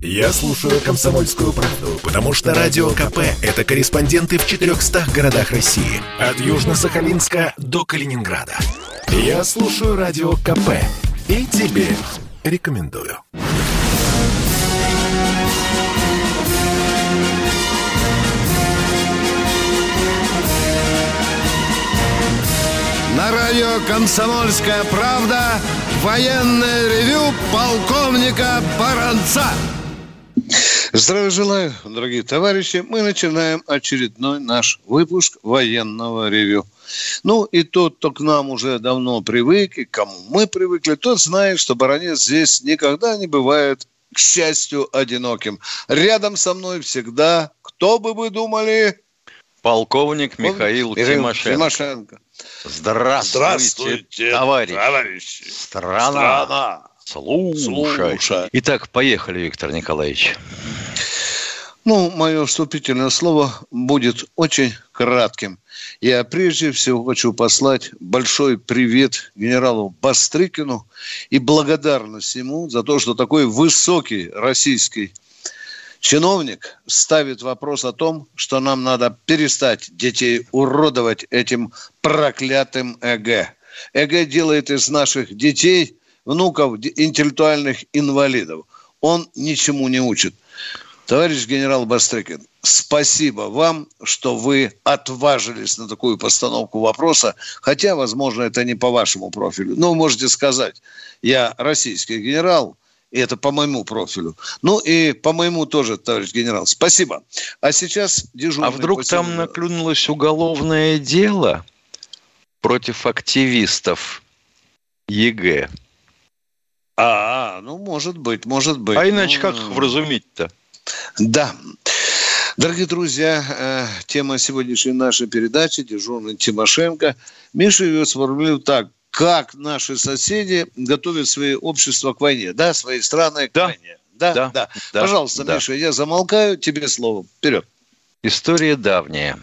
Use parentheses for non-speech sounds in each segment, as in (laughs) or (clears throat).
Я слушаю «Комсомольскую правду», потому что «Радио КП» — это корреспонденты в 400 городах России. От Южно-Сахалинска до Калининграда. Я слушаю «Радио КП» и тебе рекомендую. На радио «Комсомольская правда» военное ревю полковника Баранца. Здравия желаю, дорогие товарищи. Мы начинаем очередной наш выпуск военного ревю. Ну, и тот, кто к нам уже давно привык, и к кому мы привыкли, тот знает, что баронец здесь никогда не бывает, к счастью, одиноким. Рядом со мной всегда, кто бы вы думали? Полковник Михаил, Михаил Тимошенко. Тимошенко. Здравствуйте, Здравствуйте товарищи. товарищи. Страна. Страна. Слушай. Слушай. Итак, поехали, Виктор Николаевич. Ну, мое вступительное слово будет очень кратким. Я прежде всего хочу послать большой привет генералу Бастрыкину и благодарность ему за то, что такой высокий российский чиновник ставит вопрос о том, что нам надо перестать детей уродовать этим проклятым ЭГ. ЭГ делает из наших детей, внуков, интеллектуальных инвалидов. Он ничему не учит. Товарищ генерал Бастрыкин, спасибо вам, что вы отважились на такую постановку вопроса, хотя, возможно, это не по вашему профилю. Но вы можете сказать, я российский генерал – и это по моему профилю. Ну и по моему тоже, товарищ генерал. Спасибо. А сейчас дежурный... А вдруг посетитель... там наклюнулось уголовное дело против активистов ЕГЭ? А, ну, может быть, может быть. А иначе ну, как вразумить-то? Да. Дорогие друзья, э, тема сегодняшней нашей передачи «Дежурный Тимошенко». Миша ее сформулировал так как наши соседи готовят свои общества к войне, да, свои страны к да. войне. Да, да, да. да. Пожалуйста, да. Миша, я замолкаю, тебе слово. Вперед. История давняя.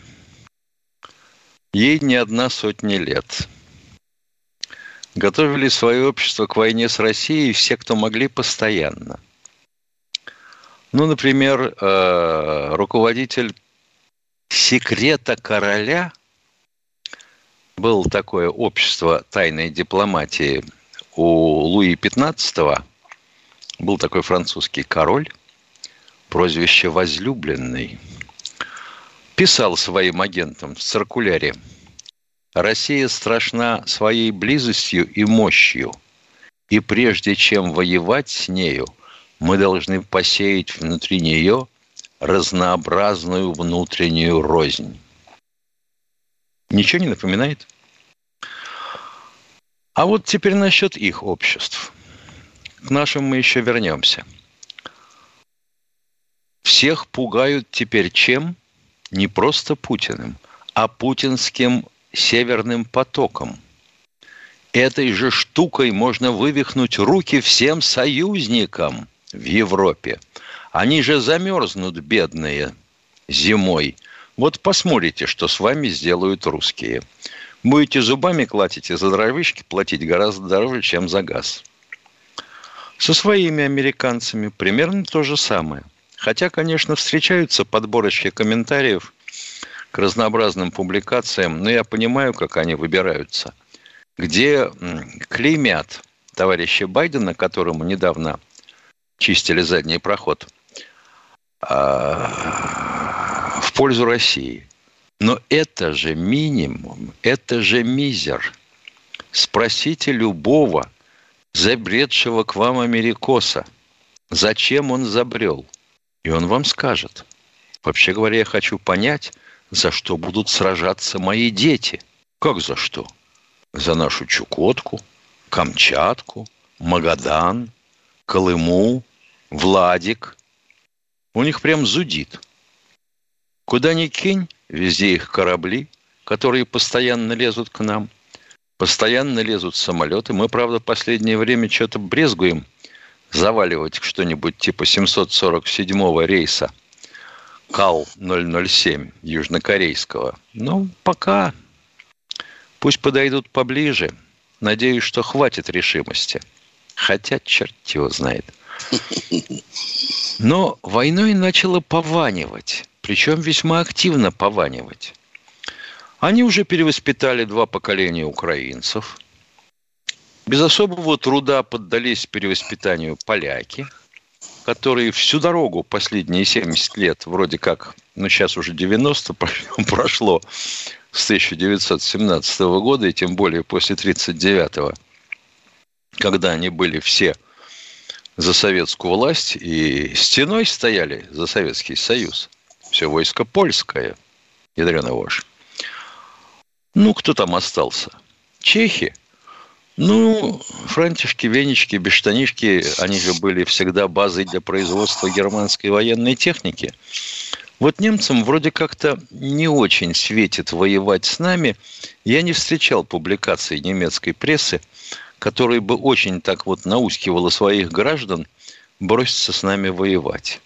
Ей не одна сотня лет. Готовили свое общество к войне с Россией все, кто могли, постоянно. Ну, например, э, руководитель секрета короля – было такое общество тайной дипломатии у Луи XV. Был такой французский король, прозвище «Возлюбленный». Писал своим агентам в циркуляре «Россия страшна своей близостью и мощью, и прежде чем воевать с нею, мы должны посеять внутри нее разнообразную внутреннюю рознь. Ничего не напоминает? А вот теперь насчет их обществ. К нашим мы еще вернемся. Всех пугают теперь чем? Не просто Путиным, а путинским северным потоком. Этой же штукой можно вывихнуть руки всем союзникам в Европе. Они же замерзнут, бедные, зимой – вот посмотрите, что с вами сделают русские. Будете зубами клатить и за дровишки платить гораздо дороже, чем за газ. Со своими американцами примерно то же самое. Хотя, конечно, встречаются подборочки комментариев к разнообразным публикациям, но я понимаю, как они выбираются. Где клеймят товарища Байдена, которому недавно чистили задний проход, а, в пользу России. Но это же минимум, это же мизер. Спросите любого забредшего к вам америкоса, зачем он забрел, и он вам скажет. Вообще говоря, я хочу понять, за что будут сражаться мои дети. Как за что? За нашу Чукотку, Камчатку, Магадан, Колыму, Владик. У них прям зудит. Куда ни кинь, везде их корабли, которые постоянно лезут к нам. Постоянно лезут самолеты. Мы, правда, последнее время что-то брезгуем заваливать что-нибудь типа 747-го рейса КАЛ-007 южнокорейского. Но пока пусть подойдут поближе. Надеюсь, что хватит решимости. Хотя черт его знает. Но войной начало пованивать, причем весьма активно пованивать. Они уже перевоспитали два поколения украинцев. Без особого труда поддались перевоспитанию поляки, которые всю дорогу последние 70 лет, вроде как, ну сейчас уже 90 (laughs) прошло с 1917 года, и тем более после 1939, когда они были все за советскую власть и стеной стояли за Советский Союз. Все войско польское, ядрена вошь. Ну, кто там остался? Чехи. Ну, франтишки, венички, бештанишки, они же были всегда базой для производства германской военной техники. Вот немцам вроде как-то не очень светит воевать с нами. Я не встречал публикаций немецкой прессы, которая бы очень так вот наускивала своих граждан броситься с нами воевать.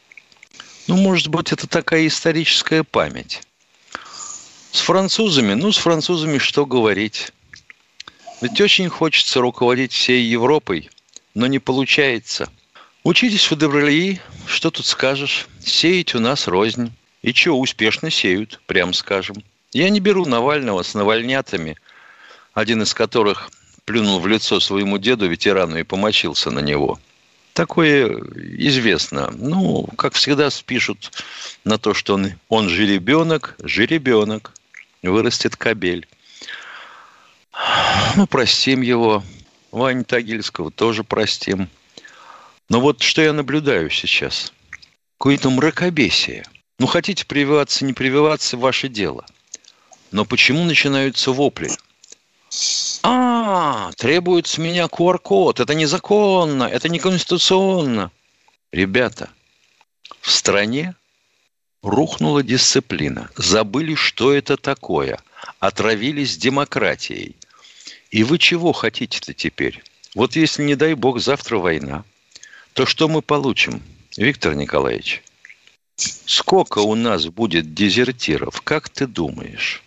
Ну, может быть, это такая историческая память. С французами, ну, с французами что говорить? Ведь очень хочется руководить всей Европой, но не получается. Учитесь в Деврелии, что тут скажешь? Сеять у нас рознь. И чего успешно сеют, прям скажем. Я не беру Навального с навальнятами, один из которых плюнул в лицо своему деду, ветерану, и помочился на него. Такое известно. Ну, как всегда, спишут на то, что он, он жеребенок, жеребенок, вырастет кабель. Ну, простим его. Вань Тагильского тоже простим. Но вот что я наблюдаю сейчас. Какое-то мракобесие. Ну, хотите прививаться, не прививаться, ваше дело. Но почему начинаются вопли? А, требует с меня QR-код. Это незаконно, это неконституционно. Ребята, в стране рухнула дисциплина. Забыли, что это такое. Отравились демократией. И вы чего хотите-то теперь? Вот если, не дай бог, завтра война, то что мы получим, Виктор Николаевич? Сколько у нас будет дезертиров, как ты думаешь?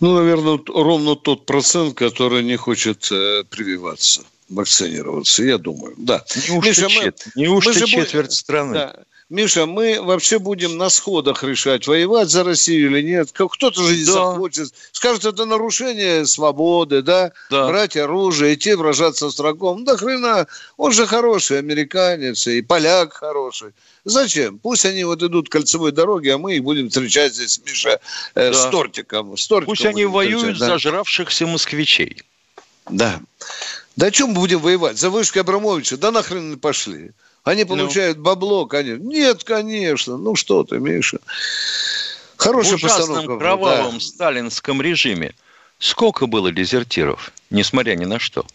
Ну, наверное, ровно тот процент, который не хочет э, прививаться, вакцинироваться, я думаю. Да. Неужто, Миша, чет... мы, Неужто мы четверть будем, страны? Да. Миша, мы вообще будем на сходах решать, воевать за Россию или нет. Кто-то же не да. захочет. Скажет, это нарушение свободы, да? да? Брать оружие, идти вражаться с врагом. Да хрена, он же хороший американец и поляк хороший. Зачем? Пусть они вот идут кольцевой дороги, а мы их будем встречать здесь, Миша, э, да. с тортиком. С тортиком Пусть они воюют да? зажравшихся москвичей. Да. Да о чем мы будем воевать? За вышки Абрамовича? Да нахрен пошли. Они ну. получают ну. бабло, конечно. Нет, конечно. Ну что ты, Миша. Хорошая В ужасном постановка. кровавом да. сталинском режиме сколько было дезертиров, несмотря ни на что?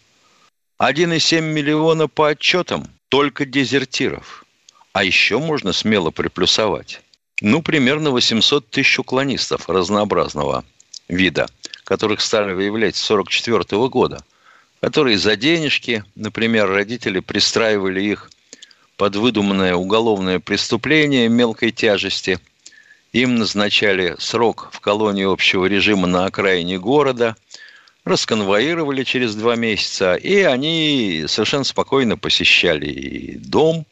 1,7 миллиона по отчетам только дезертиров. А еще можно смело приплюсовать. Ну, примерно 800 тысяч уклонистов разнообразного вида, которых стали выявлять с 1944 года, которые за денежки, например, родители пристраивали их под выдуманное уголовное преступление мелкой тяжести. Им назначали срок в колонии общего режима на окраине города, расконвоировали через два месяца, и они совершенно спокойно посещали и дом,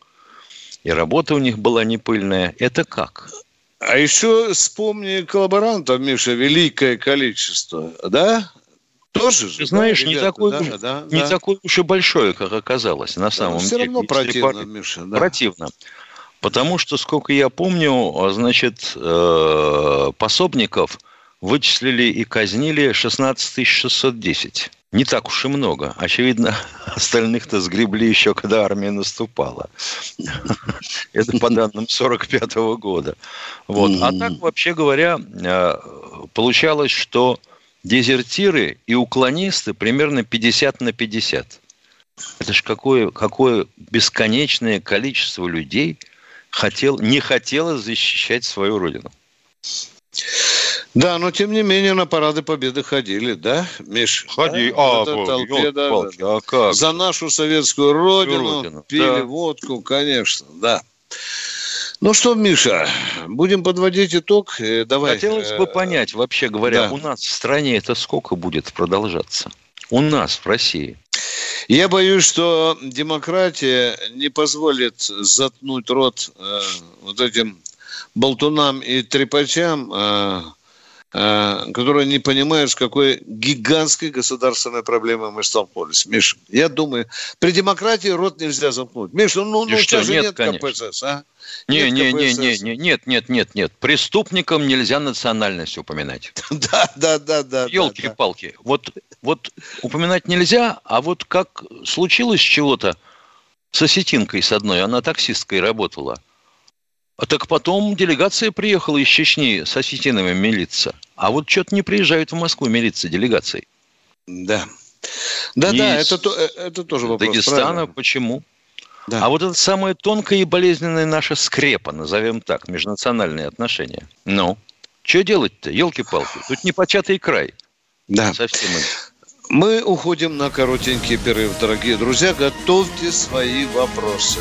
и работа у них была не пыльная. Это как? А еще вспомни коллаборантов, Миша, великое количество, да? Тоже же, знаешь, да, не, такой да, уж, да, не да. такой уж и большой, как оказалось на самом да, все деле. Все равно противно, пар... Миша. Да. Противно. Потому что, сколько я помню, значит, э, пособников вычислили и казнили 16 610. Не так уж и много. Очевидно, (laughs) остальных-то сгребли еще, когда армия наступала. (laughs) Это по данным 45 года. Вот. А так, вообще говоря, э, получалось, что дезертиры и уклонисты примерно 50 на 50. Это же какое, какое бесконечное количество людей хотел, не хотело защищать свою родину. Да, но тем не менее на парады победы ходили, да, Миш? Ходи, да? а, вот толпе, да, палки, да. А как? За нашу советскую родину, родину пили да. водку, конечно, да. Ну что, Миша, будем подводить итог. Э, давай. Хотелось бы э, понять, вообще говоря, да. у нас в стране это сколько будет продолжаться? У нас, в России. Я боюсь, что демократия не позволит заткнуть рот э, вот этим болтунам и трепачам, э, э, которые не понимают, с какой гигантской государственной проблемой мы столкнулись. Миша, я думаю, при демократии рот нельзя замкнуть. Миша, ну, ну тебя же нет, нет КПСС, а? Не, не, не, не, не, нет, нет, нет, нет. Преступникам нельзя национальность упоминать. (laughs) Да, да, да, да. Елки-палки. Вот, вот упоминать нельзя, а вот как случилось чего-то с осетинкой с одной, она таксисткой работала. А так потом делегация приехала из Чечни с осетинами милиться. А вот что-то не приезжают в Москву милиться делегацией. Да. Да, да, это, э, это тоже вопрос. Дагестана правильно. почему? Да. А вот это самая тонкая и болезненная наша скрепа, назовем так, межнациональные отношения. Ну, что делать-то, елки-палки? Тут непочатый край. Да. Совсем. Мы уходим на коротенький перерыв, дорогие друзья. Готовьте свои вопросы.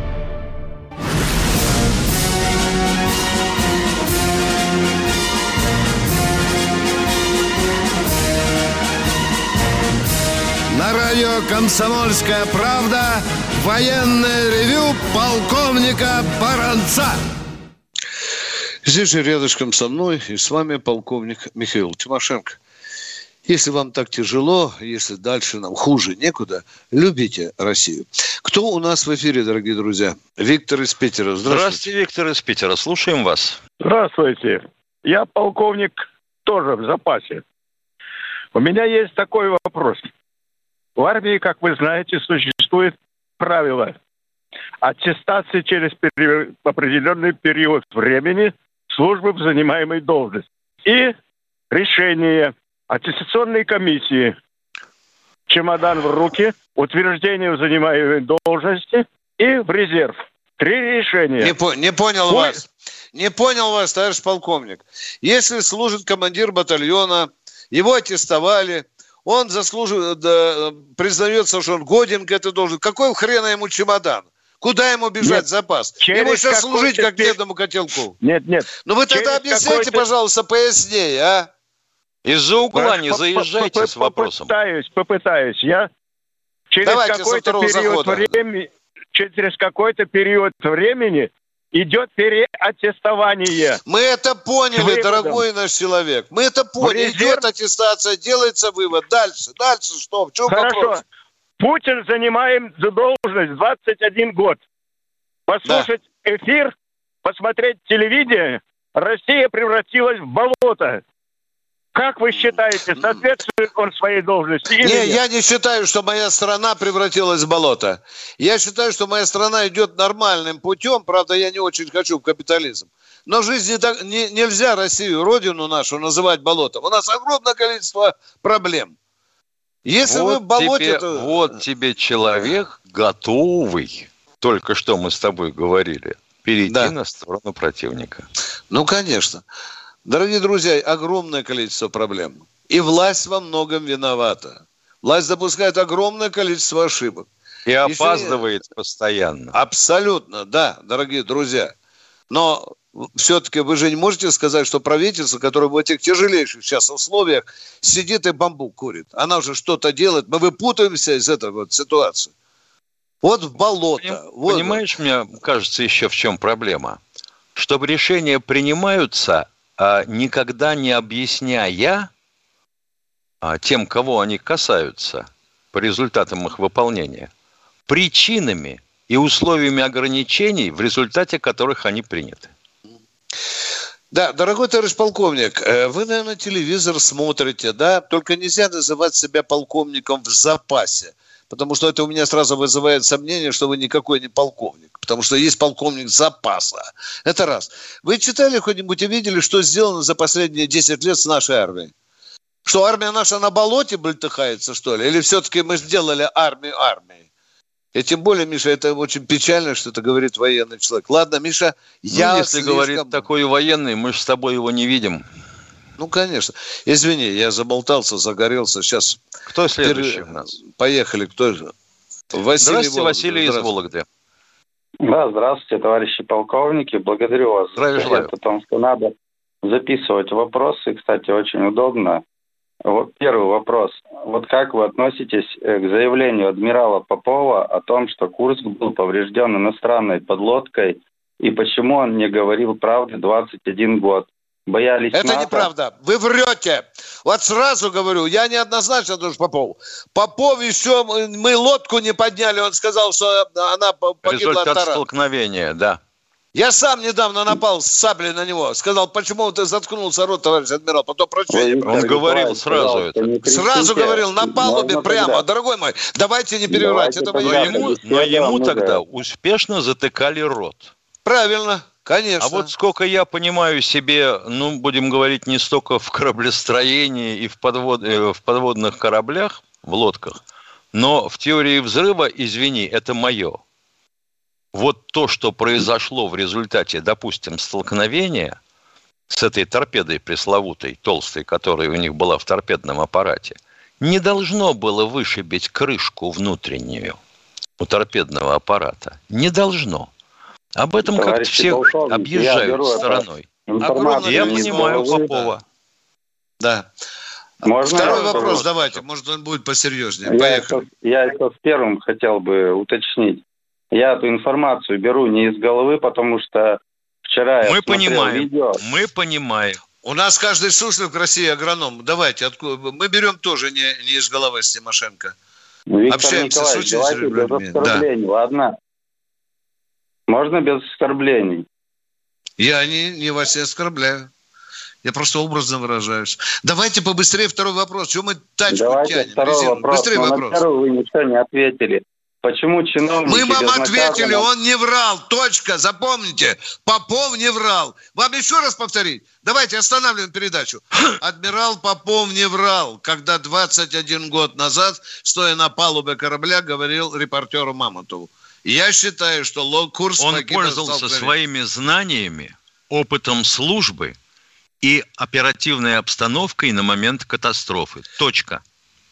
«Комсомольская правда» военное ревю полковника Баранца. Здесь же рядышком со мной и с вами полковник Михаил Тимошенко – если вам так тяжело, если дальше нам хуже некуда, любите Россию. Кто у нас в эфире, дорогие друзья? Виктор из Питера. Здравствуйте. Здравствуйте, Виктор из Питера. Слушаем вас. Здравствуйте. Я полковник тоже в запасе. У меня есть такой вопрос. В армии, как вы знаете, существует правило аттестации через определенный период времени службы в занимаемой должности. И решение аттестационной комиссии. Чемодан в руки, утверждение в занимаемой должности и в резерв. Три решения. Не, по, не понял Ой. вас. Не понял вас, товарищ полковник. Если служит командир батальона, его аттестовали, он заслуживает, да, признается, что он годен к этой должности. Какой хрена ему чемодан? Куда ему бежать нет, запас? Ему сейчас служить как бедному котелку. Нет, нет. Ну вы тогда объясните, пожалуйста, пояснее, а? Из-за угла не заезжайте с вопросом. Попытаюсь, попытаюсь. Я через какой-то период времени, через какой-то период времени идет переаттестование. Мы это поняли, дорогой наш человек. Мы это поняли. Резерв... Идет аттестация, делается вывод. Дальше, дальше что? В чем Хорошо. вопрос? Путин занимаем должность 21 год. Послушать да. эфир, посмотреть телевидение, Россия превратилась в болото. Как вы считаете, соответствует он своей должности? Или не, нет? я не считаю, что моя страна превратилась в болото. Я считаю, что моя страна идет нормальным путем. Правда, я не очень хочу в капитализм. Но в жизни так, не, нельзя Россию, родину нашу, называть болотом. У нас огромное количество проблем. Если вот вы в болоте, тебе, то... Вот тебе человек готовый, только что мы с тобой говорили, перейти да. на сторону противника. Ну, конечно. Дорогие друзья, огромное количество проблем. И власть во многом виновата. Власть допускает огромное количество ошибок. И опаздывает Еще... постоянно. Абсолютно, да, дорогие друзья. Но все-таки вы же не можете сказать, что правительство, которое в этих тяжелейших сейчас условиях сидит и бамбук курит. Она уже что-то делает. Мы выпутаемся из этой вот ситуации. Вот в болото. Поним, вот. Понимаешь, мне кажется, еще в чем проблема. Чтобы решения принимаются никогда не объясняя а, тем, кого они касаются, по результатам их выполнения, причинами и условиями ограничений, в результате которых они приняты. Да, дорогой товарищ полковник, э, вы, наверное, телевизор смотрите, да? Только нельзя называть себя полковником в запасе, потому что это у меня сразу вызывает сомнение, что вы никакой не полковник потому что есть полковник запаса. Это раз. Вы читали хоть-нибудь и видели, что сделано за последние 10 лет с нашей армией? Что армия наша на болоте бультыхается, что ли? Или все-таки мы сделали армию армией? И тем более, Миша, это очень печально, что это говорит военный человек. Ладно, Миша, я ну, если слишком... говорит такой военный, мы же с тобой его не видим. Ну, конечно. Извини, я заболтался, загорелся. Сейчас... Кто следующий Пер... у нас? Поехали. Кто же? Василий Здравствуйте, Вологда. Василий из Вологды. Да, здравствуйте, товарищи полковники. Благодарю вас. Здравия желаю. О том, что надо записывать вопросы. Кстати, очень удобно. Вот первый вопрос. Вот как вы относитесь к заявлению адмирала Попова о том, что Курск был поврежден иностранной подлодкой, и почему он не говорил правды 21 год? Боялись Это НАТО? неправда. Вы врете. Вот сразу говорю, я неоднозначно тоже Попов. Попов еще, мы лодку не подняли, он сказал, что она погибла Результат от столкновения, да. Я сам недавно напал с саблей на него. Сказал, почему ты заткнулся рот, товарищ адмирал? Потом прощения. Он, он говорил сразу это. Сразу говорил, на палубе Можно прямо. Тогда. Дорогой мой, давайте не перебивать. Давайте это но ему, но ему тогда успешно затыкали рот. Правильно. Конечно. А вот сколько я понимаю себе, ну, будем говорить, не столько в кораблестроении и в, подвод, э, в подводных кораблях, в лодках, но в теории взрыва, извини, это мое вот то, что произошло в результате, допустим, столкновения с этой торпедой пресловутой, толстой, которая у них была в торпедном аппарате, не должно было вышибить крышку внутреннюю у торпедного аппарата. Не должно. Об этом как-то все объезжают стороной. Я понимаю Попова. Да. Можно Второй вопрос давайте, может он будет посерьезнее. Поехали. Я это, я это с первым хотел бы уточнить. Я эту информацию беру не из головы, потому что вчера мы я понимаем, видео. Мы понимаем. У нас каждый суслик в России агроном. Давайте, откуда... мы берем тоже не, не из головы с Тимошенко. Виктор Общаемся с давайте без оскорблений, да. ладно? Можно без оскорблений? Я не, не вас не оскорбляю. Я просто образно выражаюсь. Давайте побыстрее второй вопрос. Чего мы тачку Давайте тянем? Второй вопрос. Быстрее Но вопрос. На первый вы ничего не ответили. Почему чиновники... Мы вам ответили, он не врал. Точка. Запомните. Попов не врал. Вам еще раз повторить? Давайте останавливаем передачу. (clears throat) Адмирал Попов не врал, когда 21 год назад, стоя на палубе корабля, говорил репортеру Мамонтову. Я считаю, что курс Он пользовался своими знаниями, опытом службы и оперативной обстановкой на момент катастрофы. Точка.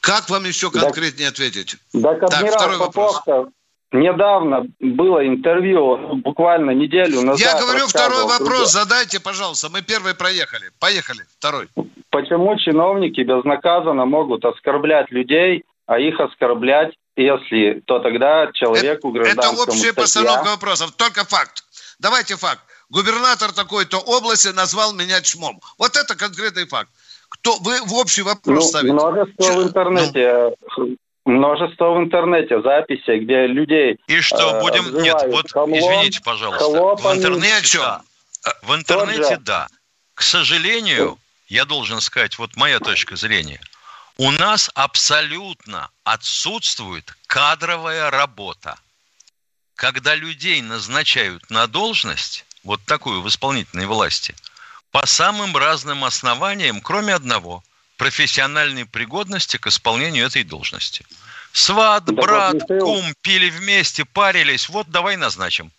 Как вам еще конкретнее так, ответить? Так, так второй вопрос. Недавно было интервью, буквально неделю назад. Я говорю, второй вопрос задайте, пожалуйста. Мы первый проехали. Поехали, второй. Почему чиновники безнаказанно могут оскорблять людей, а их оскорблять, если, то тогда человеку это, Это общая статья... постановка вопросов, только факт. Давайте факт. Губернатор такой-то области назвал меня чмом. Вот это конкретный факт. Кто, вы в общий вопрос ну, ставите? Множество Че? в интернете. Ну, множество в интернете записей, где людей. И что, э, будем. Нет, вот хамлом, извините, пожалуйста. В интернете, да. В интернете, да. К сожалению, я должен сказать, вот моя точка зрения. У нас абсолютно отсутствует кадровая работа. Когда людей назначают на должность, вот такую в исполнительной власти – по самым разным основаниям, кроме одного – профессиональной пригодности к исполнению этой должности. Сват, да брат, кум пили вместе, парились, вот давай назначим.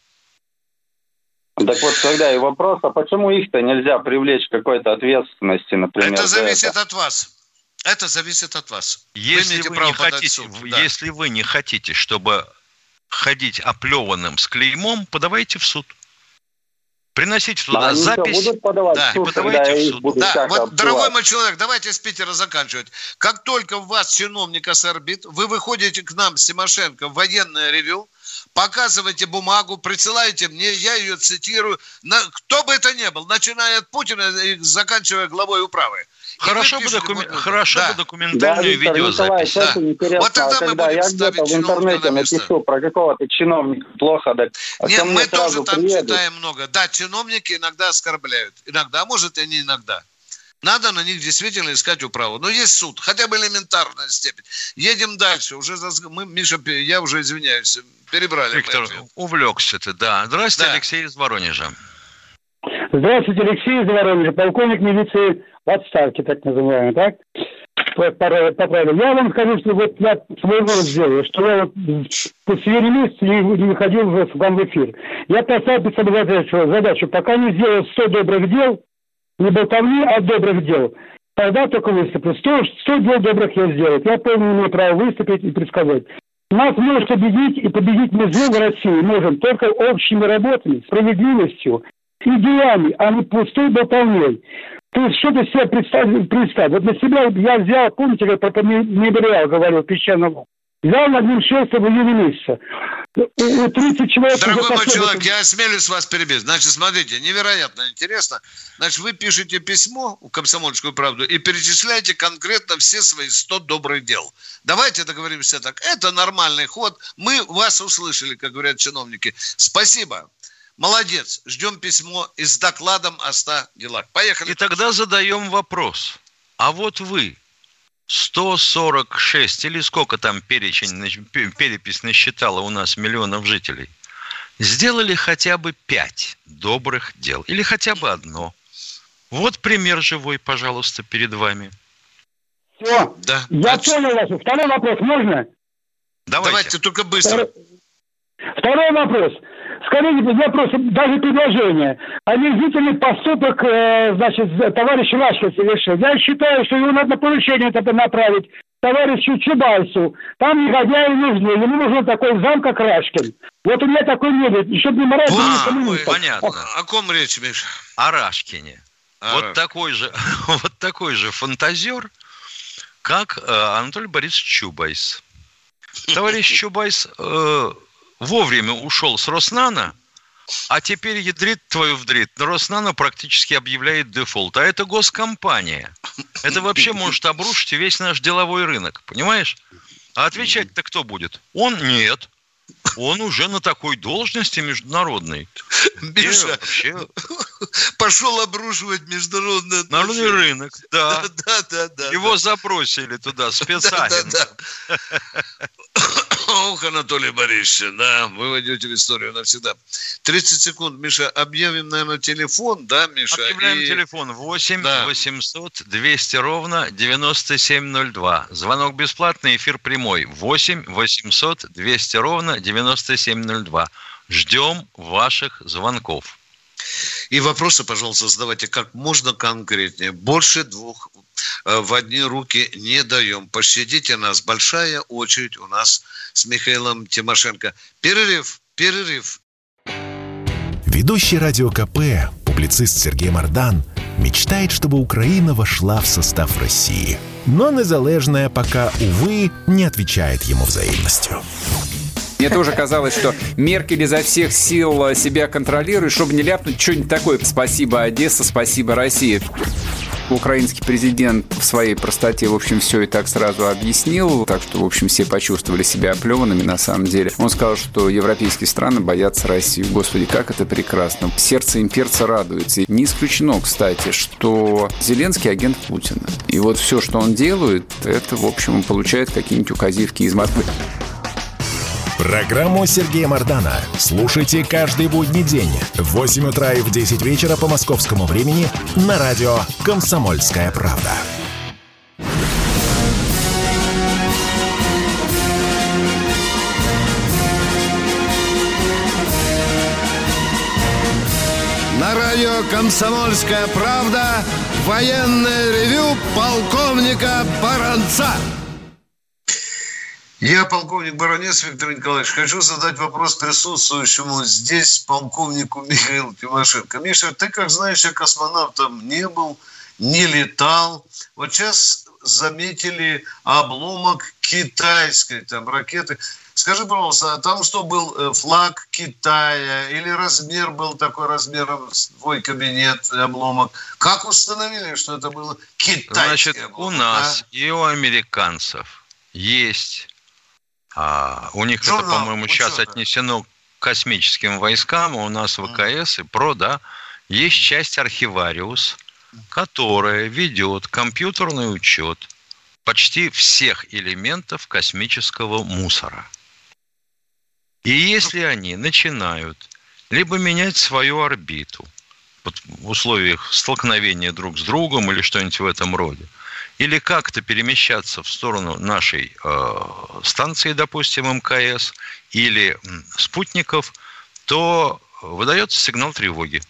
Так вот тогда и вопрос, а почему их-то нельзя привлечь к какой-то ответственности, например? Это зависит это? от вас. Это зависит от вас. Если вы, вы не хотите, да. если вы не хотите, чтобы ходить оплеванным с клеймом, подавайте в суд. Приносите туда да, запись. Будут подавать да, суд, подавайте в суд. Да, вот, дорогой мой человек, давайте с Питера заканчивать. Как только у вас чиновник оскорбит, вы выходите к нам с Тимошенко в военное ревю, показываете бумагу, присылаете мне, я ее цитирую. На, кто бы это ни был, начиная от Путина и заканчивая главой управы. Хорошо, бы, докумен... Хорошо да. бы документальную да, видеозапись. Да. Вот тогда а, мы будем я где-то в интернете напишу про какого-то чиновника плохо, так а Нет, мы тоже там приедут. читаем много. Да, чиновники иногда оскорбляют. Иногда, а может и не иногда. Надо на них действительно искать управу. Но есть суд, хотя бы элементарная степень. Едем дальше. Уже мы, Миша, я уже извиняюсь, перебрали. Виктор, увлекся ты, да. Здравствуйте, да. Алексей из Воронежа. Здравствуйте, Алексей из Воронежа, полковник милиции в отставке, так называемый, так? Поправил. Я вам скажу, что вот я свой вывод сделаю, что я вот по 4 месяца не, не выходил в, вам в эфир. Я поставил перед собой задачу, задачу, пока не сделал 100 добрых дел, Не болтовни, а добрых дел. Тогда только выступлю. Сто, сто дел добрых я сделаю. Я полный имею право выступить и предсказать. Нас может победить, и победить мы в России можем только общими работами, справедливостью и делами, а не пустой болтовней. То есть что ты себе представь, представь. Вот на себя я взял, помните, как про мемориал говорил, песчаного взял на одним шествием в июне месяца. 30 человек... Дорогой мой человек, я осмелюсь вас перебить. Значит, смотрите, невероятно интересно. Значит, вы пишете письмо в «Комсомольскую правду» и перечисляете конкретно все свои 100 добрых дел. Давайте договоримся так. Это нормальный ход. Мы вас услышали, как говорят чиновники. Спасибо. Молодец. Ждем письмо и с докладом о 100 делах. Поехали. И тогда задаем вопрос. А вот вы 146 или сколько там перечень, перепись насчитала у нас миллионов жителей, сделали хотя бы пять добрых дел или хотя бы одно. Вот пример живой, пожалуйста, перед вами. Все, да. я Значит... понял вас. Второй вопрос можно? Давайте, Давайте только быстро. Второй, Второй вопрос. Скорее, я просто даже предложение. Омерзительный поступок, э, значит, товарищ Лашко совершил. Я считаю, что его надо поручение это направить товарищу Чубайсу. Там негодяи нужны. Ему нужен такой зам, как Рашкин. Вот у меня такой мнение. Чтобы не морать, а, не Понятно. О, о ком речь, Миша? О Рашкине. А вот, такой же, (laughs) вот такой же фантазер, как э, Анатолий Борисович Чубайс. (laughs) Товарищ Чубайс э, вовремя ушел с Роснана, а теперь ядрит твою вдрит. Но Роснано практически объявляет дефолт. А это госкомпания. Это вообще может обрушить весь наш деловой рынок. Понимаешь? А отвечать-то кто будет? Он? Нет. Он уже на такой должности международной. Миша, вообще... пошел обрушивать международный Народный рынок, да. (laughs) Да, да, да. Его да. запросили туда специально. Да, да, да. Ох, Анатолий Борисович, да, вы войдете в историю навсегда. 30 секунд, Миша, объявим, наверное, телефон, да, Миша? Объявляем и... телефон 8 да. 800 200 ровно 9702. Звонок бесплатный, эфир прямой. 8 800 200 ровно 9702. Ждем ваших звонков. И вопросы, пожалуйста, задавайте как можно конкретнее. Больше двух в одни руки не даем. Пощадите нас. Большая очередь у нас с Михаилом Тимошенко. Перерыв, перерыв. Ведущий радио КП, публицист Сергей Мардан, мечтает, чтобы Украина вошла в состав России. Но незалежная пока, увы, не отвечает ему взаимностью. Мне тоже казалось, что Меркель изо всех сил себя контролирует, чтобы не ляпнуть что-нибудь такое. Спасибо, Одесса, спасибо, Россия. Украинский президент в своей простоте, в общем, все и так сразу объяснил, так что, в общем, все почувствовали себя оплеванными на самом деле. Он сказал, что европейские страны боятся России. Господи, как это прекрасно. Сердце имперца радуется. не исключено, кстати, что Зеленский агент Путина. И вот все, что он делает, это, в общем, он получает какие-нибудь указивки из Москвы. Программу Сергея Мардана слушайте каждый будний день в 8 утра и в 10 вечера по московскому времени на радио «Комсомольская правда». На радио «Комсомольская правда» военное ревю полковника Баранца. Я, полковник Баранец Виктор Николаевич, хочу задать вопрос присутствующему здесь полковнику Михаилу Тимошенко. Миша, ты, как знаешь, я космонавтом не был, не летал. Вот сейчас заметили обломок китайской там ракеты. Скажи, пожалуйста, а там что был э, флаг Китая или размер был такой размером твой кабинет обломок? Как установили, что это было китайское Значит, обломок, у нас а? и у американцев есть а, у них Журнал, это, по-моему, сейчас отнесено к космическим войскам, а у нас ВКС и ПРО, да, есть часть архивариус, которая ведет компьютерный учет почти всех элементов космического мусора. И если они начинают либо менять свою орбиту в условиях столкновения друг с другом или что-нибудь в этом роде, или как-то перемещаться в сторону нашей э, станции, допустим, МКС, или спутников, то выдается сигнал тревоги.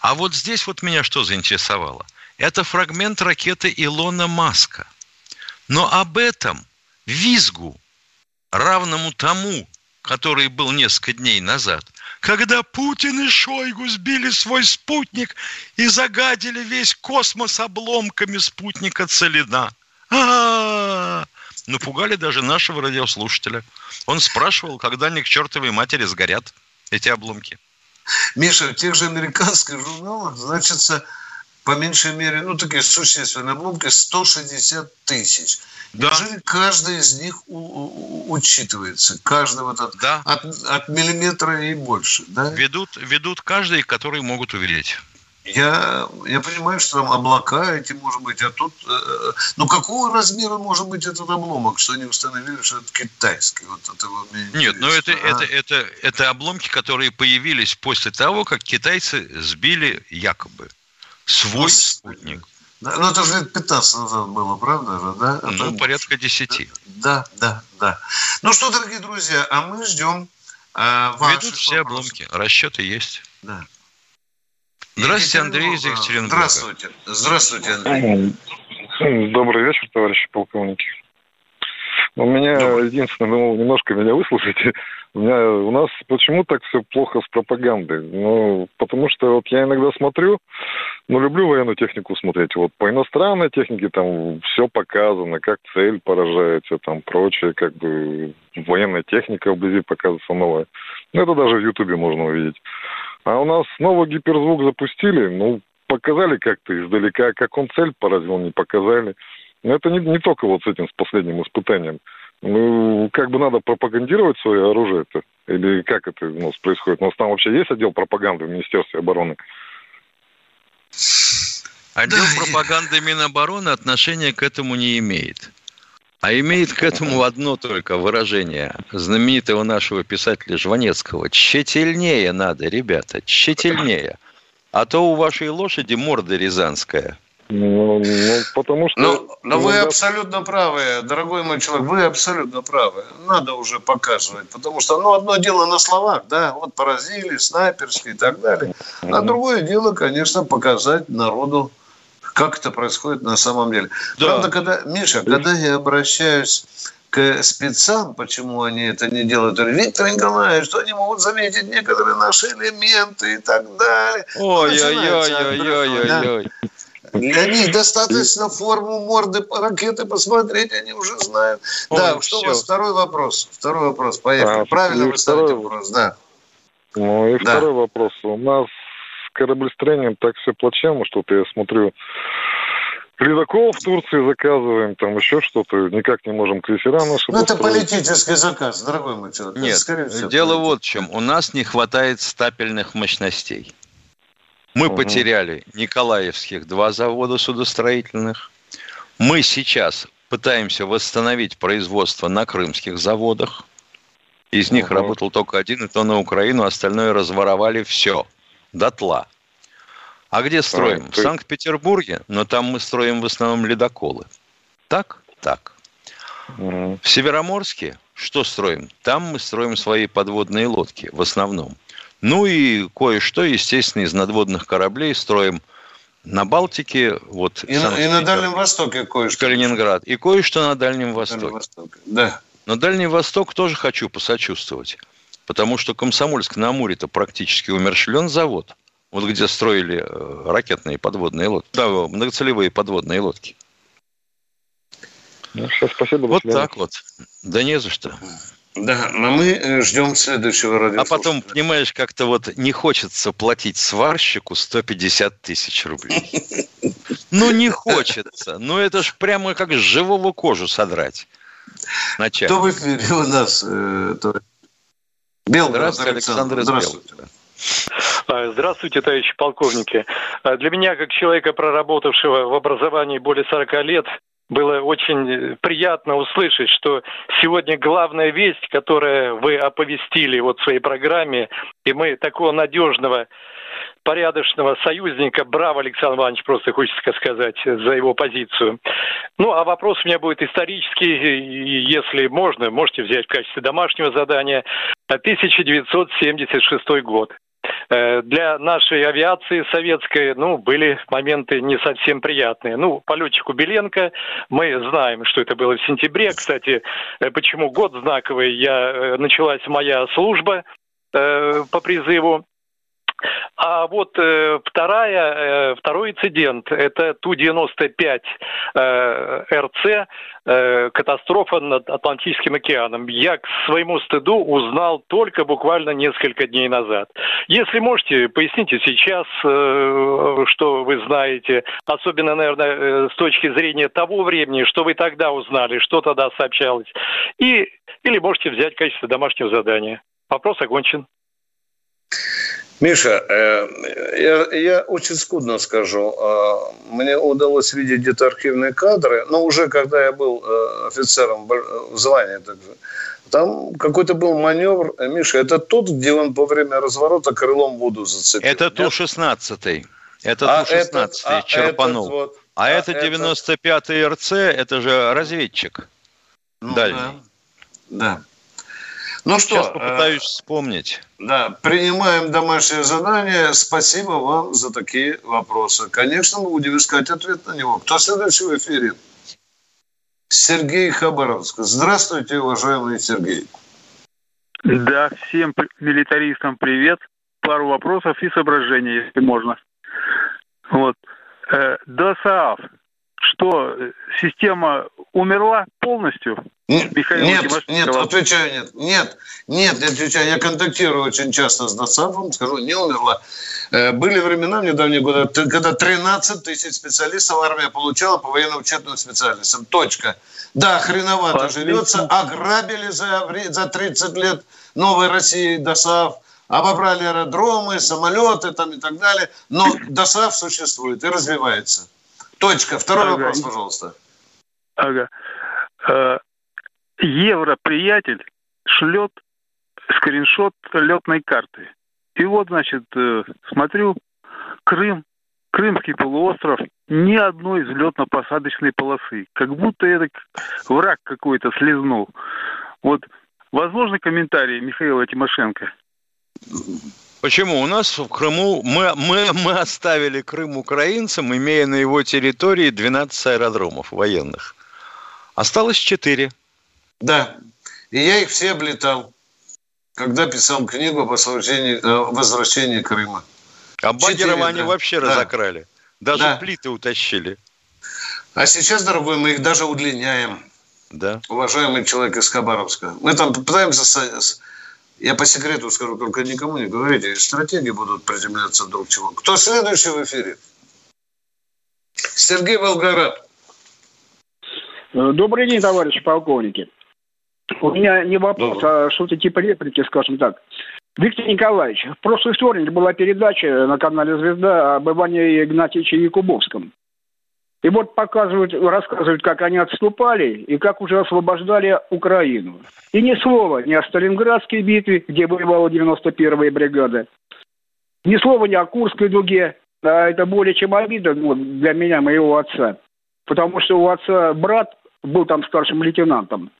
А вот здесь вот меня что заинтересовало? Это фрагмент ракеты Илона Маска. Но об этом визгу, равному тому, который был несколько дней назад, когда Путин и Шойгу сбили свой спутник и загадили весь космос обломками спутника Целина. А-а-а! Напугали даже нашего радиослушателя. Он спрашивал, когда они к чертовой матери сгорят, эти обломки. Миша, в тех же американских журналах значится по меньшей мере, ну, такие существенные обломки, 160 тысяч. Да. Неужели каждый из них у, у, учитывается? Каждый вот от, да. от, от миллиметра и больше, да? Ведут, ведут каждый, который могут увидеть. Я, я понимаю, что там облака эти, может быть, а тут... Э, ну, какого размера может быть этот обломок, что они установили, что это китайский? Вот это вот Нет, но ну, это, а? это, это, это обломки, которые появились после того, как китайцы сбили якобы свой ну, спутник. Да, ну, это же лет 15 назад было, правда же, да? Ну, это... порядка 10. Да, да, да. Ну что, дорогие друзья, а мы ждем а, ваши Ведут все обломки, расчеты есть. Да. Здравствуйте, Андрей из Екатеринбурга. Здравствуйте. Здравствуйте, Андрей. Добрый вечер, товарищи полковники. У меня единственное, ну, немножко меня выслушайте. У, меня, у нас почему так все плохо с пропагандой? Ну, потому что вот я иногда смотрю, ну, люблю военную технику смотреть. Вот по иностранной технике там все показано, как цель поражается, там прочее, как бы военная техника вблизи показывается новая. Ну, это даже в Ютубе можно увидеть. А у нас новый гиперзвук запустили, ну, показали как-то издалека, как он цель поразил, не показали. Но это не, не только вот с этим, с последним испытанием. Ну, как бы надо пропагандировать свое оружие это? Или как это у нас происходит? У нас там вообще есть отдел пропаганды в Министерстве обороны? Отдел да, пропаганды Минобороны отношения к этому не имеет. А имеет к этому одно только выражение знаменитого нашего писателя Жванецкого. Тщательнее надо, ребята, тщательнее. А то у вашей лошади морда рязанская. Ну, ну потому что... Но, ну, но вы абсолютно правы, дорогой мой человек, вы абсолютно правы. Надо уже показывать, потому что, ну, одно дело на словах, да, вот поразили, снайперские и так далее. А другое дело, конечно, показать народу как это происходит на самом деле. Да. Правда, когда, Миша, когда я обращаюсь к спецам, почему они это не делают. Виктор Николаевич, что они могут заметить некоторые наши элементы и так далее. Ой-ой-ой-ой-ой-ой. Для них достаточно форму морды ракеты посмотреть, они уже знают. Ой, да, что все. у вас второй вопрос? Второй вопрос, поехали. А, Правильно вы ставите вопрос, да. Ну и да. второй вопрос. У нас кораблестроением так все плачевно, что-то я смотрю. Ледокол в Турции заказываем, там еще что-то, никак не можем крейсера наши. Ну, это политический заказ, дорогой мой человек. Нет, это, дело вот в чем. У нас не хватает стапельных мощностей. Мы угу. потеряли Николаевских два завода судостроительных. Мы сейчас пытаемся восстановить производство на крымских заводах. Из них угу. работал только один, и то на Украину, остальное разворовали все – дотла. А где строим? А, В Санкт-Петербурге, но там мы строим в основном ледоколы. Так? Так. В Североморске что строим? Там мы строим свои подводные лодки в основном. Ну и кое-что, естественно, из надводных кораблей строим на Балтике, вот и, на, и на Дальнем Востоке кое-что. Калининград. И кое-что на Дальнем Востоке. Дальнем Востоке. Да. Но Дальний Восток тоже хочу посочувствовать потому что Комсомольск-на-Амуре-то практически умершлен завод, вот где строили э, ракетные подводные лодки, да, многоцелевые подводные лодки. Ну, все, спасибо. Вот так вот. Да не за что. Да, но мы э, ждем следующего радио. А потом, понимаешь, как-то вот не хочется платить сварщику 150 тысяч рублей. Ну, не хочется. Ну, это ж прямо как с живого кожу содрать. Начальник. Кто в эфире у нас? Э, Белгород, Здравствуйте, Александр, Здравствуйте. А, здравствуйте, товарищи полковники. А, для меня, как человека, проработавшего в образовании более 40 лет, было очень приятно услышать, что сегодня главная весть, которую вы оповестили вот в своей программе, и мы такого надежного порядочного союзника. Браво, Александр Иванович, просто хочется сказать, за его позицию. Ну, а вопрос у меня будет исторический, если можно, можете взять в качестве домашнего задания. 1976 год. Э, для нашей авиации советской, ну, были моменты не совсем приятные. Ну, по летчику Беленко мы знаем, что это было в сентябре. Кстати, э, почему год знаковый? Я, э, началась моя служба по призыву а вот э, вторая, э, второй инцидент – это Ту-95 э, РЦ, э, катастрофа над Атлантическим океаном. Я к своему стыду узнал только буквально несколько дней назад. Если можете, поясните сейчас, э, что вы знаете, особенно, наверное, э, с точки зрения того времени, что вы тогда узнали, что тогда сообщалось, и, или можете взять в качестве домашнего задания. Вопрос окончен. Миша, э, я, я очень скудно скажу. Э, мне удалось видеть где-то архивные кадры, но уже когда я был э, офицером в звании, там какой-то был маневр. Миша, это тот, где он во время разворота крылом воду зацепил? Это Ту-16. Это а Ту-16 а черпанул. Этот вот, а, а это 95-й РЦ, это же разведчик. Ну, дальний. Да. да. Ну Сейчас что? Сейчас попытаюсь э, вспомнить. Да, принимаем домашнее задание. Спасибо вам за такие вопросы. Конечно, мы будем искать ответ на него. Кто следующий в эфире? Сергей Хабаровск. Здравствуйте, уважаемый Сергей. Да, всем милитаристам привет. Пару вопросов и соображений, если можно. Вот. Э, ДОСААФ что э, система умерла полностью? Михаил нет, нет, отвечаю нет. Нет, нет, не отвечаю. Я контактирую очень часто с ДОСАФом, скажу, не умерла. Э, были времена в недавние годы, когда 13 тысяч специалистов армия получала по военно-учетным специальностям. Точка. Да, хреновато Отлично. живется. Ограбили за, за 30 лет новой России ДОСАФ обобрали аэродромы, самолеты там и так далее. Но ДОСАФ существует и развивается. Точка. Второй ага. вопрос, пожалуйста. Ага. Э, Европриятель шлет скриншот летной карты. И вот, значит, э, смотрю, Крым, Крымский полуостров, ни одной взлетно-посадочной полосы. Как будто это враг какой-то слезнул. Вот, возможно, комментарий Михаила Тимошенко? Почему? У нас в Крыму мы, мы, мы оставили Крым украинцам, имея на его территории 12 аэродромов военных. Осталось 4. Да. И я их все облетал, когда писал книгу э, возвращении Крыма. А Багерова они вообще да. разокрали. Даже да. плиты утащили. А сейчас, дорогой, мы их даже удлиняем. Да. Уважаемый человек из Хабаровска. Мы там пытаемся я по секрету скажу, только никому не говорите. Стратегии будут приземляться друг чего. Кто следующий в эфире? Сергей Волгород. Э, добрый день, товарищи полковники. У меня не вопрос, Добрый. а что-то типа реплики, скажем так. Виктор Николаевич, в прошлый вторник была передача на канале «Звезда» об Иване Игнатьевиче Якубовском. И вот показывают, рассказывают, как они отступали и как уже освобождали Украину. И ни слова ни о Сталинградской битве, где воевала 91-я бригада, ни слова ни о Курской дуге. А это более чем обидно ну, для меня, моего отца. Потому что у отца брат был там старшим лейтенантом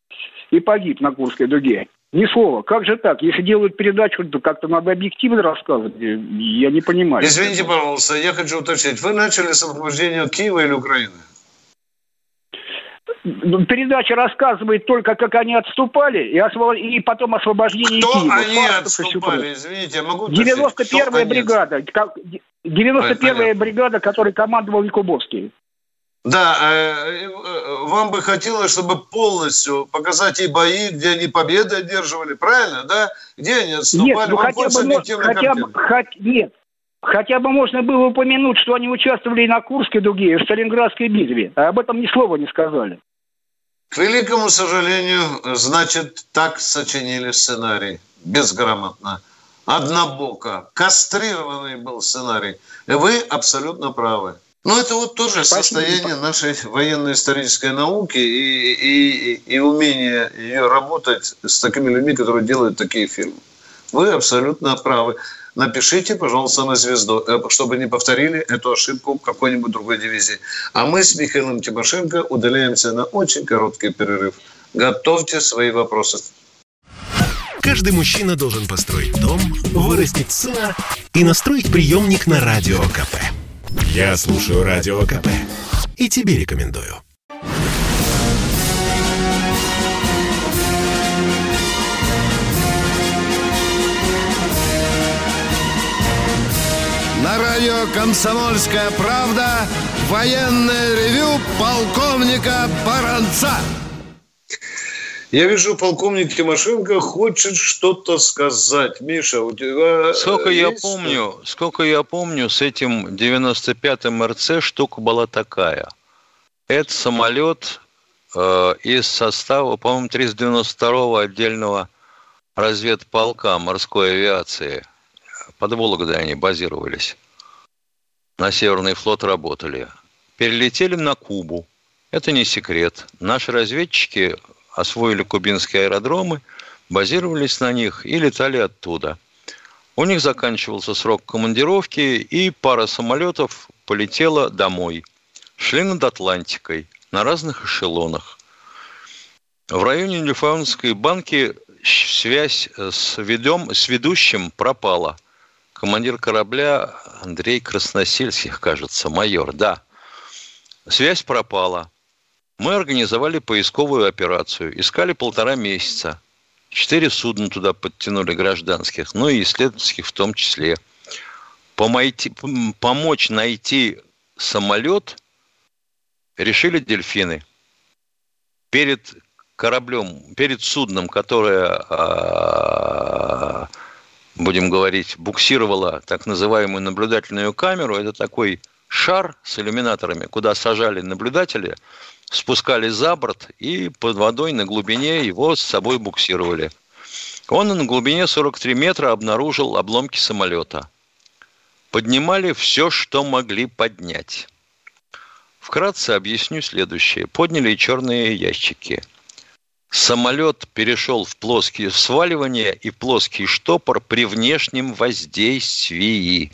и погиб на Курской дуге. Ни слова. Как же так? Если делают передачу, то как-то надо объективно рассказывать. Я не понимаю. Извините, пожалуйста, я хочу уточнить. Вы начали с освобождения Киева или Украины? Ну, передача рассказывает только, как они отступали, и, освоб... и потом освобождение Кто Киева. они отступали? Извините, я могу 91-я бригада. 91-я бригада, которой командовал Якубовский. Да, э, э, вам бы хотелось, чтобы полностью показать и бои, где они победы одерживали, правильно, да? Где они отступали? Нет, ну хотя бы, хотя бы, хоть, нет, хотя бы можно было упомянуть, что они участвовали и на Курской дуге, и в Сталинградской битве. А об этом ни слова не сказали. К великому сожалению, значит, так сочинили сценарий. Безграмотно. Однобоко. Кастрированный был сценарий. И вы абсолютно правы. Ну, это вот тоже Спасибо. состояние нашей военно-исторической науки и, и, и умение ее работать с такими людьми, которые делают такие фильмы. Вы абсолютно правы. Напишите, пожалуйста, на звезду, э, чтобы не повторили эту ошибку какой-нибудь другой дивизии. А мы с Михаилом Тимошенко удаляемся на очень короткий перерыв. Готовьте свои вопросы. Каждый мужчина должен построить дом, вырастить сына и настроить приемник на Радио КП. Я слушаю Радио КП и тебе рекомендую. На радио «Комсомольская правда» военное ревю полковника Баранца. Я вижу, полковник Тимошенко хочет что-то сказать. Миша, у тебя... Сколько э, я есть? помню, сколько я помню, с этим 95-м РЦ штука была такая. Это самолет э, из состава, по-моему, 392-го отдельного разведполка морской авиации. Под Вологдой они базировались. На Северный флот работали. Перелетели на Кубу. Это не секрет. Наши разведчики освоили кубинские аэродромы, базировались на них и летали оттуда. У них заканчивался срок командировки, и пара самолетов полетела домой. Шли над Атлантикой на разных эшелонах. В районе Ньюфаунской банки связь с, ведем, с ведущим пропала. Командир корабля Андрей Красносельских, кажется, майор, да. Связь пропала. Мы организовали поисковую операцию. Искали полтора месяца. Четыре судна туда подтянули гражданских, ну и исследовательских в том числе. Помойти, помочь найти самолет решили дельфины. Перед кораблем, перед судном, которое, а, будем говорить, буксировало так называемую наблюдательную камеру, это такой шар с иллюминаторами, куда сажали наблюдателя, спускали за борт и под водой на глубине его с собой буксировали. Он на глубине 43 метра обнаружил обломки самолета. Поднимали все, что могли поднять. Вкратце объясню следующее. Подняли черные ящики. Самолет перешел в плоские сваливания и плоский штопор при внешнем воздействии.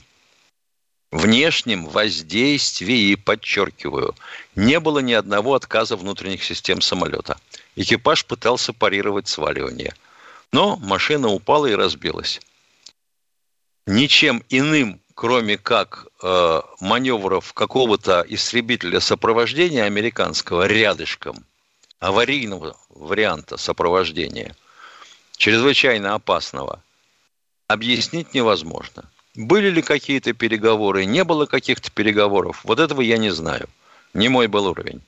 Внешнем воздействии, подчеркиваю, не было ни одного отказа внутренних систем самолета. Экипаж пытался парировать сваливание. Но машина упала и разбилась. Ничем иным, кроме как э, маневров какого-то истребителя сопровождения американского рядышком, аварийного варианта сопровождения, чрезвычайно опасного, объяснить невозможно. Были ли какие-то переговоры, не было каких-то переговоров, вот этого я не знаю. Не мой был уровень.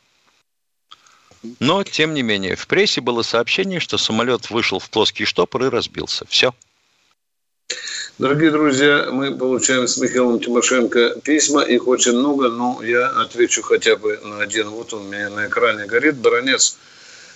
Но, тем не менее, в прессе было сообщение, что самолет вышел в плоский штопор и разбился. Все. Дорогие друзья, мы получаем с Михаилом Тимошенко письма, их очень много, но я отвечу хотя бы на один. Вот он у меня на экране горит. Баронец,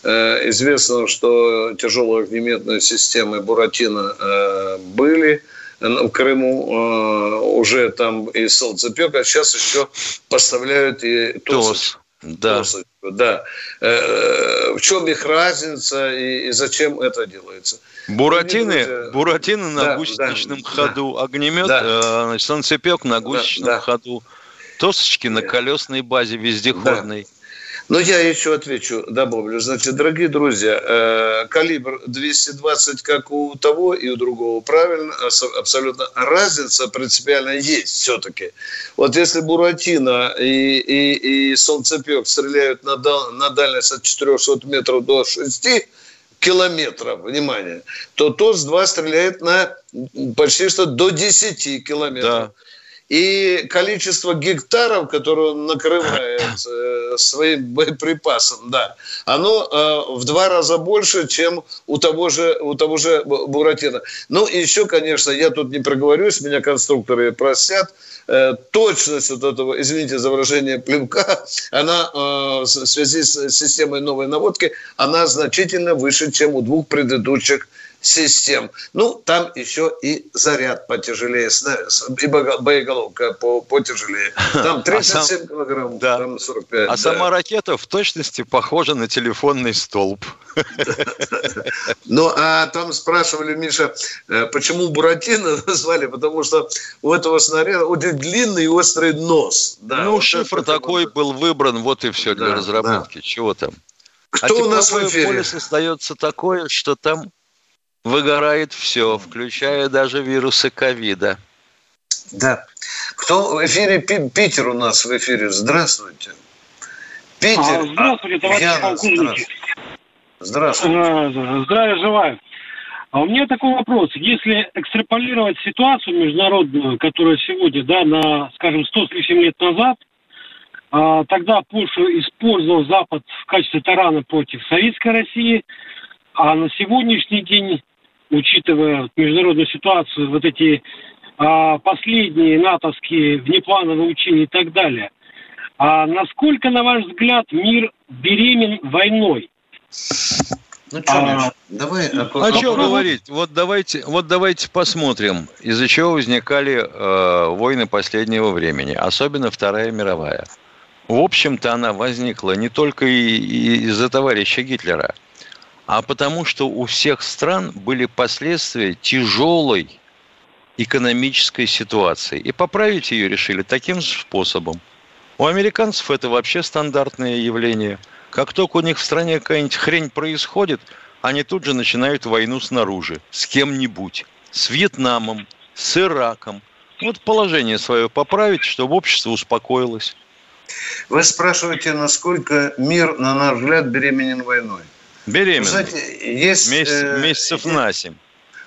э, известно, что тяжелые огнеметные системы Буратино э, были в Крыму, э, уже там и солнцепек, а сейчас еще поставляют и ТОС. Да. Да. Э, В чем их разница и, и зачем это делается? Буратины, Друзья, буратины на да, гусеничном да, ходу, огнемет, да. э, значит, санцепек на гусеничном да. ходу, тосочки на колесной базе вездеходной. Но я еще отвечу, добавлю. Значит, дорогие друзья, э, калибр 220 как у того и у другого правильно, абсолютно разница принципиально есть все-таки. Вот если Буратино и, и, и Солнцепек стреляют на, дал- на дальность от 400 метров до 6 километров, внимание, то ТОС-2 стреляет на почти что до 10 километров. И количество гектаров, которые он накрывает э, своим боеприпасом, да, оно э, в два раза больше, чем у того же, у того же Бу- Буратино. Ну, и еще, конечно, я тут не проговорюсь, меня конструкторы простят, э, точность вот этого, извините за выражение, плевка, (laughs) она э, в связи с системой новой наводки, она значительно выше, чем у двух предыдущих систем. Ну, там еще и заряд потяжелее, и боеголовка по- потяжелее. (laughs) Там 37 А сам- килограмм, Да. там 45. А да. сама ракета в точности похожа на телефонный столб. (laughs) Ну, а там спрашивали, Миша, э, почему Буратино (laughs) назвали? Потому что у этого снаряда очень длинный и острый нос. Да, ну, вот шифр такой был выбран, вот и все для Да, разработки. Чего там? Кто а у нас в эфире? поле создается такое, что там выгорает все, включая даже вирусы ковида. Да. Кто в эфире? Питер у нас в эфире. Здравствуйте. Питер. А, здравствуйте, товарищи Яна, полковники. Здравствуйте. здравствуйте. Здравия желаю. А у меня такой вопрос. Если экстраполировать ситуацию международную, которая сегодня, да, на, скажем, 100 с лишним лет назад, а, тогда Польша использовал Запад в качестве тарана против Советской России, а на сегодняшний день, учитывая международную ситуацию, вот эти а, последние натовские внеплановые учения и так далее, а насколько, на ваш взгляд, мир беремен войной? Ну что, а, давай. А, а что говорить? Вот давайте, вот давайте посмотрим, из-за чего возникали э, войны последнего времени, особенно Вторая мировая. В общем-то, она возникла не только и, и из-за товарища Гитлера, а потому что у всех стран были последствия тяжелой экономической ситуации. И поправить ее решили таким способом. У американцев это вообще стандартное явление – как только у них в стране какая-нибудь хрень происходит, они тут же начинают войну снаружи, с кем-нибудь, с Вьетнамом, с Ираком. Вот положение свое поправить, чтобы общество успокоилось. Вы спрашиваете, насколько мир, на наш взгляд, беременен войной? Беременен. Знаете, есть, Месяц, э, месяцев на семь.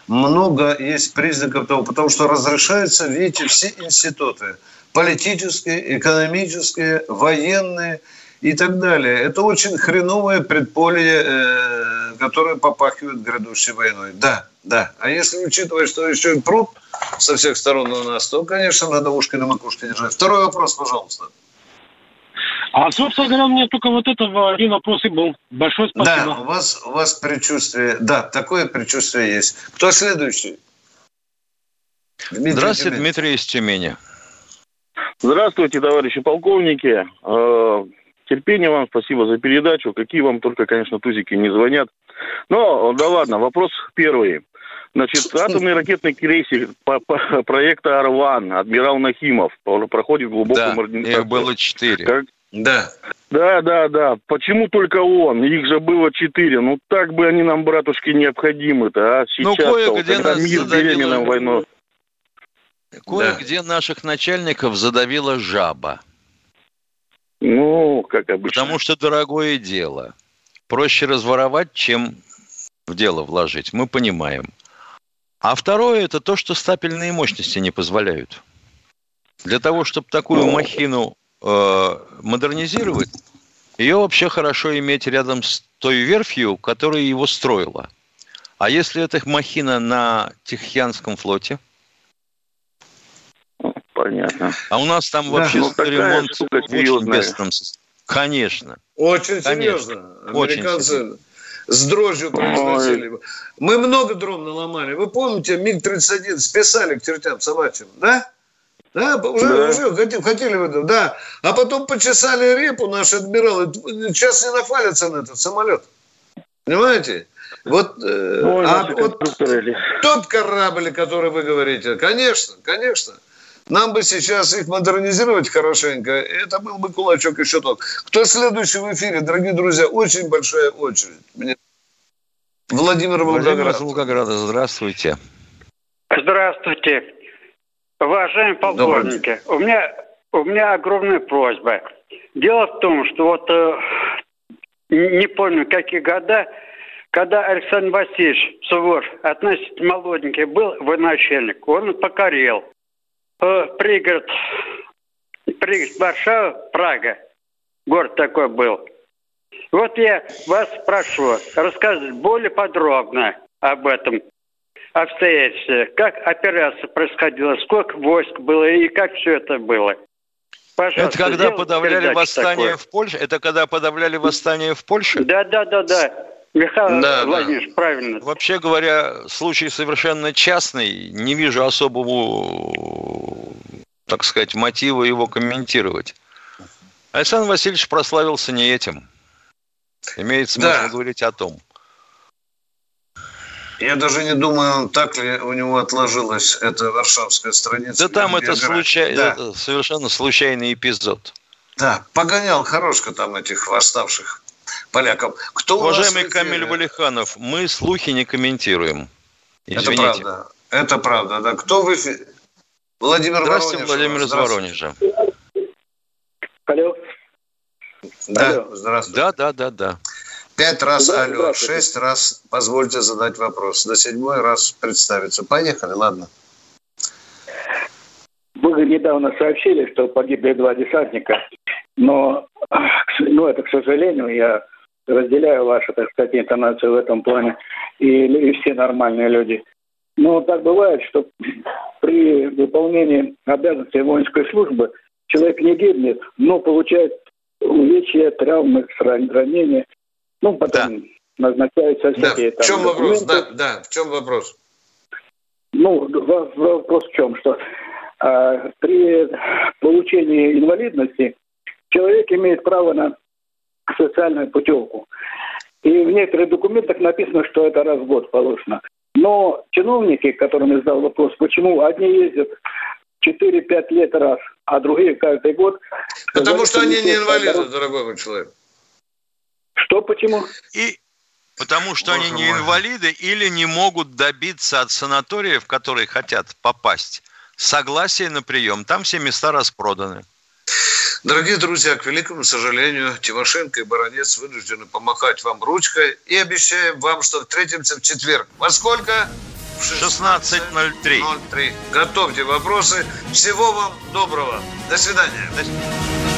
Много есть признаков того, потому что разрешаются, видите, все институты. Политические, экономические, военные – и так далее. Это очень хреновое предполье, э, которое попахивает грядущей войной. Да, да. А если учитывать, что еще и пруд со всех сторон на нас, то, конечно, надо ушки на макушке держать. Второй вопрос, пожалуйста. А, собственно говоря, у меня только вот этого один вопрос и был. Большое спасибо. Да, у вас, у вас предчувствие, да, такое предчувствие есть. Кто следующий? Дмитрий Здравствуйте, Тюмень. Дмитрий из Тюмени. Здравствуйте, товарищи полковники. Э, терпения вам, спасибо за передачу. Какие вам только, конечно, тузики не звонят. Но, да ладно, вопрос первый. Значит, атомный ракетный крейсер по, по, проекта «Орлан», адмирал Нахимов, проходит глубокую да, модернизацию. их было четыре. Как... Да. Да, да, да. Почему только он? Их же было четыре. Ну, так бы они нам, братушки, необходимы-то, а? Сейчас, ну, кое-где нас мир задавило... войной. Кое-где да. наших начальников задавила жаба. Ну, как обычно. Потому что дорогое дело. Проще разворовать, чем в дело вложить. Мы понимаем. А второе – это то, что стапельные мощности не позволяют. Для того, чтобы такую махину э, модернизировать, ее вообще хорошо иметь рядом с той верфью, которая его строила. А если это махина на Тихоокеанском флоте – Понятно. А у нас там вообще ну, ремонт очень бедственном Конечно. Очень серьезно. Очень Американцы серьезно. с дрожью произносили. Ой. Мы много дрон наломали. Вы помните, МиГ-31 списали к чертям собачьим, да? Да, уже, да. уже хотели, хотели вы, да. А потом почесали репу наши адмиралы. Сейчас не нафалятся на этот самолет. Понимаете? Вот, э, Ой, а вот тот корабль, который вы говорите, конечно, конечно. Нам бы сейчас их модернизировать хорошенько. Это был бы кулачок еще тот. Кто следующий в эфире, дорогие друзья? Очень большая очередь. Мне... Владимир Волгоград. Владимир Волгограда, здравствуйте. Здравствуйте. Уважаемые полковники, у меня, у меня огромная просьба. Дело в том, что вот э, не помню, какие года, когда Александр Васильевич Суворов, относительно молоденький, был военачальник, он покорил э, пригород, пригород Варшава, Прага. Город такой был. Вот я вас прошу рассказать более подробно об этом обстоятельстве, как операция происходила, сколько войск было и как все это было. Пожалуйста, это когда подавляли восстание такое. в Польше? Это когда подавляли восстание в Польше? Да, да, да, да. Михаил да, Владимирович, да. правильно. Вообще говоря, случай совершенно частный. Не вижу особого, так сказать, мотива его комментировать. Александр Васильевич прославился не этим. Имеет смысл да. говорить о том. Я даже не думаю, так ли у него отложилась эта варшавская страница. Да там это, случай... да. это совершенно случайный эпизод. Да, погонял хорошко там этих восставших поляков. Кто Уважаемый Камиль Валиханов, мы слухи не комментируем. Извините. Это правда. Это правда, да. Кто в эфире? Владимир Здравствуйте, Воронеж. Владимир из Воронежа. Алло. Да, Алло. здравствуйте. Да, да, да, да. Пять раз Да, алло, шесть раз позвольте задать вопрос. На седьмой раз представиться. Поехали, ладно. Вы недавно сообщили, что погибли два десантника, но, ну, это, к сожалению, я разделяю вашу, так сказать, интонацию в этом плане, и, и все нормальные люди. Но так бывает, что при выполнении обязанностей воинской службы человек не гибнет, но получает увечья, травмы, ран- ранения. Ну, потом назначаются Да. всякие В там чем вопрос? документы. Да, да, в чем вопрос? Ну, во- вопрос в чем, что а, при получении инвалидности человек имеет право на социальную путевку. И в некоторых документах написано, что это раз в год положено. Но чиновники, которым я задал вопрос, почему одни ездят 4-5 лет раз, а другие каждый год... Потому что они не инвалиды, дорогой мой человек. Что, почему? И потому что они не инвалиды или не могут добиться от санатория, в который хотят попасть, согласия на прием. Там все места распроданы. Дорогие друзья, к великому сожалению, Тимошенко и Баранец вынуждены помахать вам ручкой и обещаем вам, что встретимся в четверг. Во сколько? В 16.03. 16.03. Готовьте вопросы. Всего вам доброго. До свидания. До свидания.